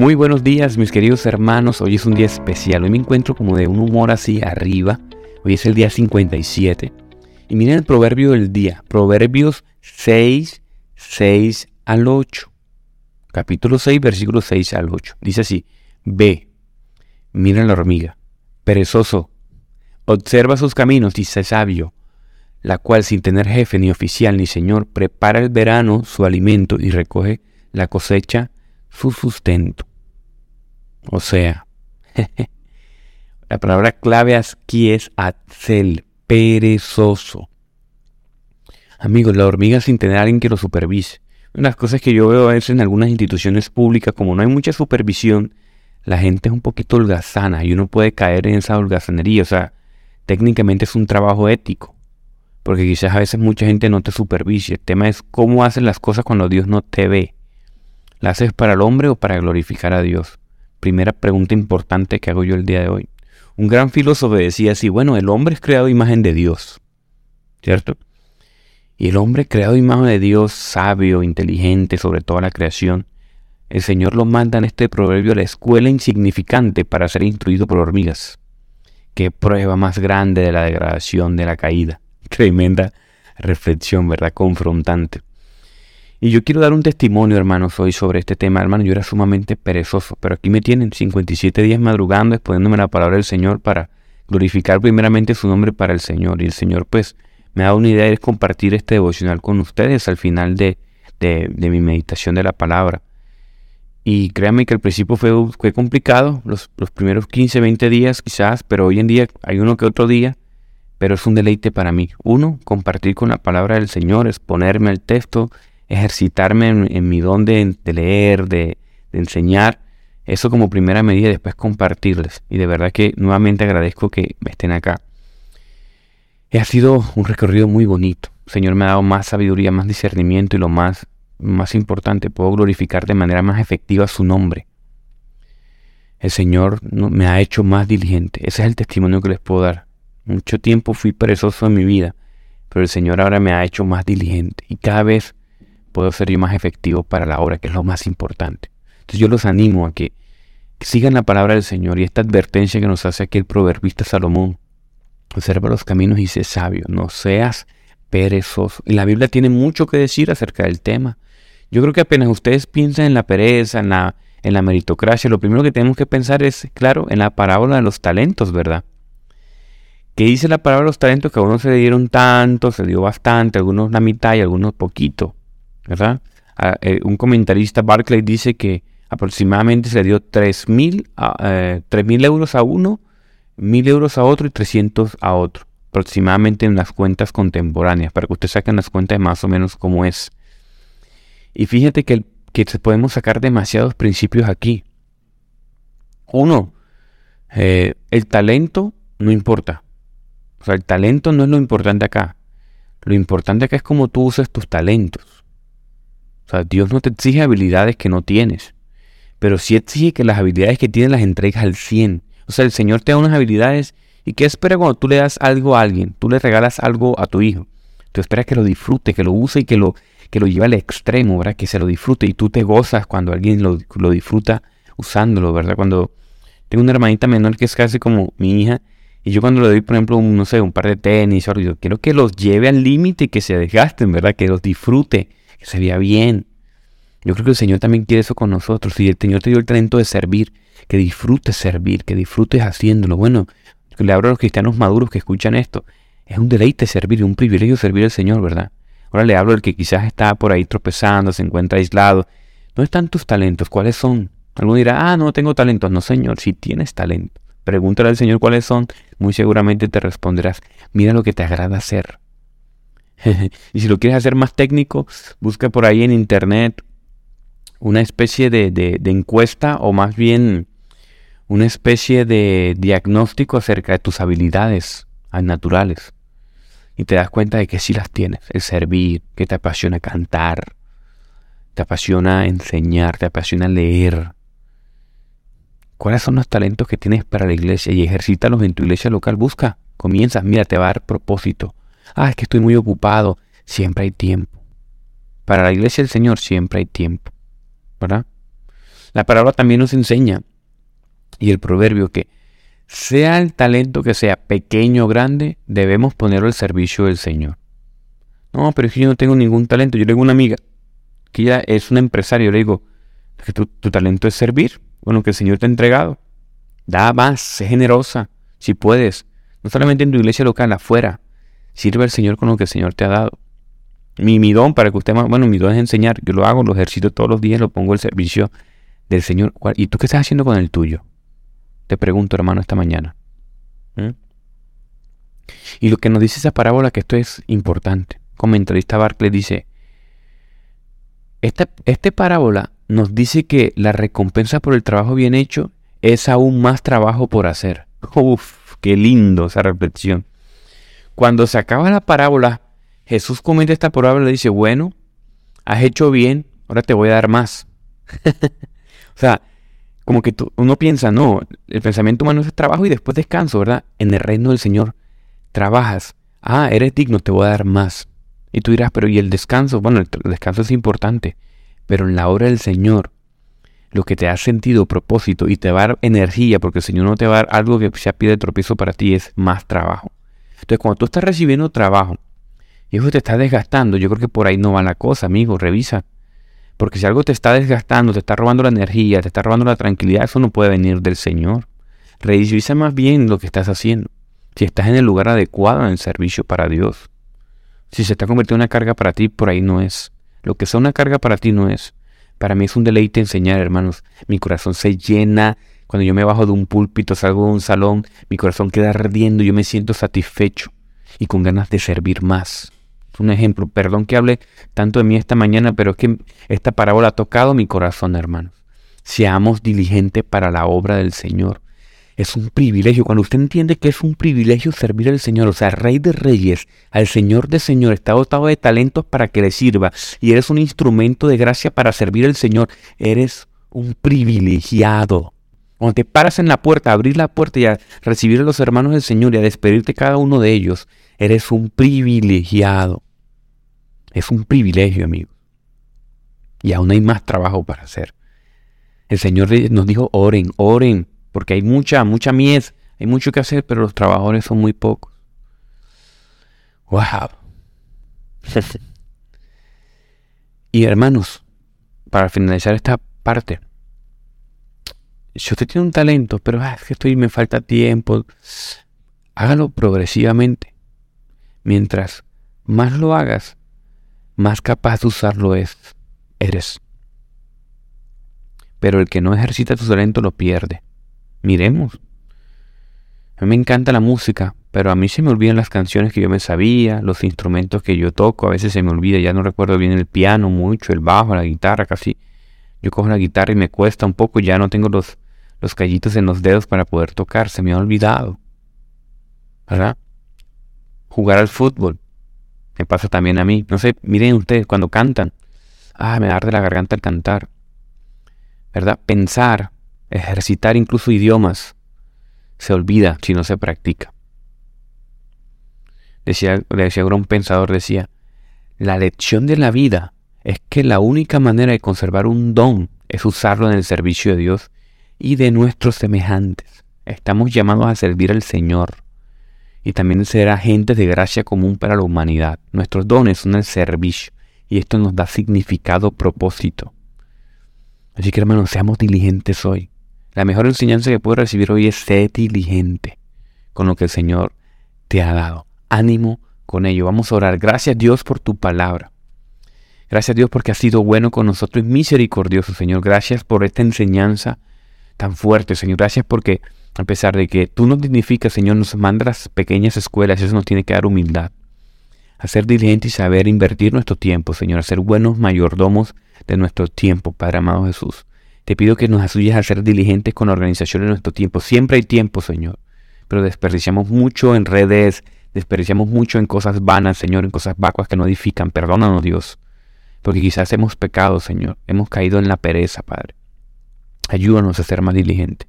Muy buenos días mis queridos hermanos, hoy es un día especial, hoy me encuentro como de un humor así arriba, hoy es el día 57. Y miren el proverbio del día, Proverbios 6, 6 al 8. Capítulo 6, versículo 6 al 8. Dice así, ve, mira la hormiga, perezoso, observa sus caminos y sé sabio, la cual sin tener jefe ni oficial ni señor, prepara el verano su alimento y recoge la cosecha su sustento. O sea, la palabra clave aquí es atzel, perezoso. Amigos, la hormiga sin tener a alguien que lo supervise. Una de las cosas que yo veo a veces en algunas instituciones públicas, como no hay mucha supervisión, la gente es un poquito holgazana y uno puede caer en esa holgazanería. O sea, técnicamente es un trabajo ético, porque quizás a veces mucha gente no te supervise. El tema es cómo haces las cosas cuando Dios no te ve. ¿La haces para el hombre o para glorificar a Dios? Primera pregunta importante que hago yo el día de hoy. Un gran filósofo decía así, bueno, el hombre es creado imagen de Dios, ¿cierto? Y el hombre creado imagen de Dios, sabio, inteligente sobre toda la creación, el Señor lo manda en este proverbio a la escuela insignificante para ser instruido por hormigas. Qué prueba más grande de la degradación, de la caída. Tremenda reflexión, ¿verdad? Confrontante. Y yo quiero dar un testimonio, hermanos, hoy sobre este tema. Hermano, yo era sumamente perezoso, pero aquí me tienen 57 días madrugando, exponiéndome la palabra del Señor para glorificar primeramente su nombre para el Señor. Y el Señor, pues, me ha dado una idea de compartir este devocional con ustedes al final de, mi meditación de la palabra. Y créanme que al principio fue, fue complicado, los, los primeros 15, 20 días quizás, pero hoy en día hay uno que otro día, pero es un deleite para mí. Uno, compartir con la palabra del Señor, exponerme al texto, ejercitarme en, mi don de, leer, de, enseñar, eso como primera medida, después compartirles. Y de verdad que nuevamente agradezco que estén acá. Ha sido un recorrido muy bonito. El Señor me ha dado más sabiduría, más discernimiento y lo más, más importante, puedo glorificar de manera más efectiva su nombre. El Señor me ha hecho más diligente. Ese es el testimonio que les puedo dar. Mucho tiempo fui perezoso en mi vida, pero el Señor ahora me ha hecho más diligente. Y cada vez puedo ser yo más efectivo para la obra, que es lo más importante. Entonces yo los animo a que, sigan la palabra del Señor y esta advertencia que nos hace aquí el proverbista Salomón. Observa los caminos y sé sabio, no seas perezoso. Y la Biblia tiene mucho que decir acerca del tema. Yo creo que apenas ustedes piensan en la pereza, en la, en la meritocracia, lo primero que tenemos que pensar es, claro, en la parábola de los talentos, ¿verdad? Que dice la parábola de los talentos que a unos se le dieron tanto, se dio bastante, algunos la mitad y algunos poquito. ¿Verdad? Eh, un comentarista, Barclay, dice que aproximadamente se le dio 3.000 eh, euros a uno, 1.000 euros a otro y 300 a otro, aproximadamente en las cuentas contemporáneas, para que usted saquen las cuentas de más o menos cómo es. Y fíjate que, que podemos sacar demasiados principios aquí. Uno, eh, el talento no importa. O sea, el talento no es lo importante acá. Lo importante acá es cómo tú usas tus talentos. O sea, Dios no te exige habilidades que no tienes, pero sí exige que las habilidades que tienes las entregas al 100. O sea, el Señor te da unas habilidades y ¿qué espera cuando tú le das algo a alguien? Tú le regalas algo a tu hijo. Tú esperas que lo disfrute, que lo use y que lo, que lo lleve al extremo, ¿verdad? Que se lo disfrute y tú te gozas cuando alguien lo, lo disfruta usándolo, ¿verdad? Cuando tengo una hermanita menor que es casi como mi hija y yo cuando le doy, por ejemplo, un, no sé, un par de tenis, yo quiero que los lleve al límite y que se desgasten, ¿verdad? Que los disfrute que se bien. Yo creo que el Señor también quiere eso con nosotros. Si el Señor te dio el talento de servir, que disfrutes servir, que disfrutes haciéndolo. Bueno, le hablo a los cristianos maduros que escuchan esto. Es un deleite servir, un privilegio servir al Señor, ¿verdad? Ahora le hablo al que quizás está por ahí tropezando, se encuentra aislado. ¿Dónde están tus talentos? ¿Cuáles son? Alguno dirá, ah, no tengo talentos. No, Señor, si tienes talento. Pregúntale al Señor cuáles son. Muy seguramente te responderás, mira lo que te agrada hacer. y si lo quieres hacer más técnico, busca por ahí en internet una especie de, encuesta o más bien una especie de diagnóstico acerca de tus habilidades naturales. Y te das cuenta de que sí las tienes. El servir, que te apasiona cantar, te apasiona enseñar, te apasiona leer. ¿Cuáles son los talentos que tienes para la iglesia? Y ejercítalos en tu iglesia local. Busca, comienzas, mira, te va a dar propósito. Ah, es que estoy muy ocupado. Siempre hay tiempo. Para la iglesia del Señor siempre hay tiempo. ¿Verdad? La palabra también nos enseña, y el proverbio, que sea el talento que sea pequeño o grande, debemos ponerlo al servicio del Señor. No, pero es que yo no tengo ningún talento. Yo tengo una amiga que ella es una empresaria. Le digo, que tu, tu talento es servir. Bueno, que el Señor te ha entregado. Da más, sé generosa, si puedes. No solamente en tu iglesia local, afuera. Sirve al Señor con lo que el Señor te ha dado. Mi, mi don para que usted, bueno, mi don es enseñar. Yo lo hago, lo ejercito todos los días, lo pongo al servicio del Señor. ¿Y tú qué estás haciendo con el tuyo? Te pregunto, hermano, esta mañana. ¿Mm? Y lo que nos dice esa parábola, que esto es importante. Comentarista Barclay dice, esta, esta parábola nos dice que la recompensa por el trabajo bien hecho es aún más trabajo por hacer. Uf, qué lindo esa reflexión. Cuando se acaba la parábola, Jesús comenta esta parábola y dice, bueno, has hecho bien, ahora te voy a dar más. o sea, como que uno piensa, no, el pensamiento humano es trabajo y después descanso, ¿verdad? En el reino del Señor trabajas, ah, eres digno, te voy a dar más. Y tú dirás, pero ¿y el descanso? Bueno, el descanso es importante, pero en la obra del Señor, lo que te ha sentido, propósito y te va a dar energía, porque el Señor no te va a dar algo que sea pie de tropiezo para ti, es más trabajo. Entonces, cuando tú estás recibiendo trabajo y eso te está desgastando, yo creo que por ahí no va la cosa, amigo, revisa. Porque si algo te está desgastando, te está robando la energía, te está robando la tranquilidad, eso no puede venir del Señor. Revisa más bien lo que estás haciendo. Si estás en el lugar adecuado en servicio para Dios. Si se está convirtiendo en una carga para ti, por ahí no es. Lo que sea una carga para ti no es. Para mí es un deleite enseñar, hermanos. Mi corazón se llena. Cuando yo me bajo de un púlpito, salgo de un salón, mi corazón queda ardiendo, yo me siento satisfecho y con ganas de servir más un ejemplo. Perdón que hable tanto de mí esta mañana, pero es que esta parábola ha tocado mi corazón, hermanos. Seamos diligentes para la obra del Señor. Es un privilegio. Cuando usted entiende que es un privilegio servir al Señor, o sea, Rey de Reyes, al Señor de Señor, está dotado de talentos para que le sirva y eres un instrumento de gracia para servir al Señor, eres un privilegiado. Cuando te paras en la puerta, a abrir la puerta y a recibir a los hermanos del Señor y a despedirte cada uno de ellos, eres un privilegiado. Es un privilegio, amigo. Y aún hay más trabajo para hacer. El Señor nos dijo, oren, oren, porque hay mucha, mucha mies, hay mucho que hacer, pero los trabajadores son muy pocos. ¡Wow! y hermanos, para finalizar esta parte, si usted tiene un talento, pero ah, es que estoy, me falta tiempo, hágalo progresivamente. Mientras más lo hagas, más capaz de usarlo es, eres. Pero el que no ejercita tu talento lo pierde. Miremos. A mí me encanta la música, pero a mí se me olvidan las canciones que yo me sabía, los instrumentos que yo toco, a veces se me olvida, ya no recuerdo bien el piano mucho, el bajo, la guitarra, casi. Yo cojo la guitarra y me cuesta un poco, ya no tengo los, los callitos en los dedos para poder tocar, se me ha olvidado. ¿Verdad? Jugar al fútbol. Me pasa también a mí. No sé, miren ustedes cuando cantan. Ah, me arde la garganta al cantar. ¿Verdad? Pensar, ejercitar incluso idiomas, se olvida si no se practica. Decía, decía un pensador, decía, la lección de la vida es que la única manera de conservar un don es usarlo en el servicio de Dios y de nuestros semejantes. Estamos llamados a servir al Señor y también ser agentes de gracia común para la humanidad. Nuestros dones son el servicio y esto nos da significado, propósito. Así que hermanos, seamos diligentes hoy. La mejor enseñanza que puedes recibir hoy es ser diligente con lo que el Señor te ha dado. Ánimo con ello. Vamos a orar. Gracias Dios por tu palabra. Gracias Dios porque has sido bueno con nosotros y misericordioso, Señor. Gracias por esta enseñanza tan fuerte, Señor. Gracias porque a pesar de que tú nos dignificas, Señor, nos mandas pequeñas escuelas, eso nos tiene que dar humildad. A ser diligentes y saber invertir nuestro tiempo, Señor, a ser buenos mayordomos de nuestro tiempo, Padre amado Jesús. Te pido que nos ayudes a ser diligentes con la organización de nuestro tiempo. Siempre hay tiempo, Señor, pero desperdiciamos mucho en redes, desperdiciamos mucho en cosas vanas, Señor, en cosas vacuas que no edifican. Perdónanos, Dios, porque quizás hemos pecado, Señor, hemos caído en la pereza, Padre. Ayúdanos a ser más diligentes.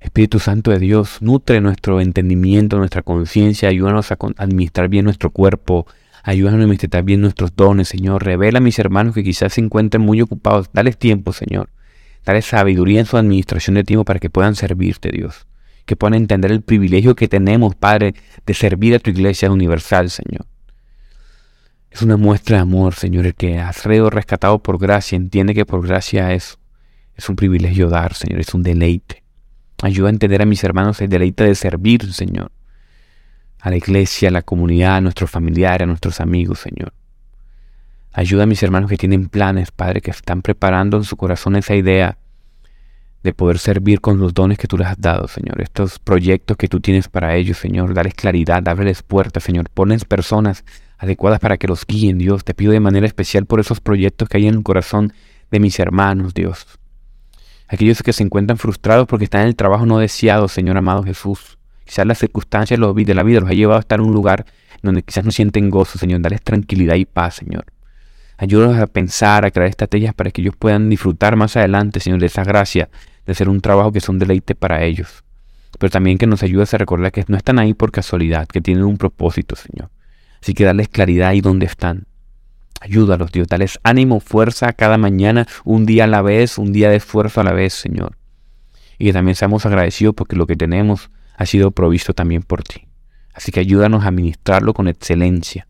Espíritu Santo de Dios, nutre nuestro entendimiento, nuestra conciencia, ayúdanos a administrar bien nuestro cuerpo, ayúdanos a administrar bien nuestros dones, Señor. Revela a mis hermanos que quizás se encuentren muy ocupados. Dales tiempo, Señor. Dale sabiduría en su administración de tiempo para que puedan servirte, Dios. Que puedan entender el privilegio que tenemos, Padre, de servir a tu iglesia universal, Señor. Es una muestra de amor, Señor, el que has sido rescatado por gracia. Entiende que por gracia es, es un privilegio dar, Señor, es un deleite. Ayuda a entender a mis hermanos el deleite de servir, Señor. A la iglesia, a la comunidad, a nuestros familiares, a nuestros amigos, Señor. Ayuda a mis hermanos que tienen planes, Padre, que están preparando en su corazón esa idea de poder servir con los dones que tú les has dado, Señor. Estos proyectos que tú tienes para ellos, Señor. Darles claridad, ábreles puertas, Señor. Pones personas adecuadas para que los guíen, Dios. Te pido de manera especial por esos proyectos que hay en el corazón de mis hermanos, Dios. Aquellos que se encuentran frustrados porque están en el trabajo no deseado, Señor amado Jesús. Quizás las circunstancias de la vida los ha llevado a estar en un lugar donde quizás no sienten gozo, Señor. Dales tranquilidad y paz, Señor. Ayúdanos a pensar, a crear estrategias para que ellos puedan disfrutar más adelante, Señor, de esa gracia, de hacer un trabajo que es un deleite para ellos. Pero también que nos ayudes a recordar que no están ahí por casualidad, que tienen un propósito, Señor. Así que darles claridad ahí donde están. Ayúdalos, Dios, dales ánimo, fuerza cada mañana, un día a la vez, un día de esfuerzo a la vez, Señor. Y que también seamos agradecidos porque lo que tenemos ha sido provisto también por ti. Así que ayúdanos a administrarlo con excelencia.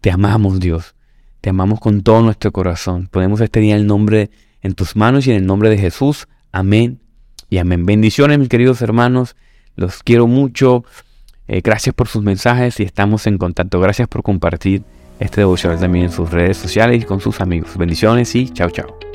Te amamos, Dios. Te amamos con todo nuestro corazón. Ponemos este día el nombre en tus manos y en el nombre de Jesús. Amén y amén. Bendiciones, mis queridos hermanos. Los quiero mucho. Eh, gracias por sus mensajes y estamos en contacto. Gracias por compartir este devocional también en sus redes sociales y con sus amigos. Bendiciones y chao, chao.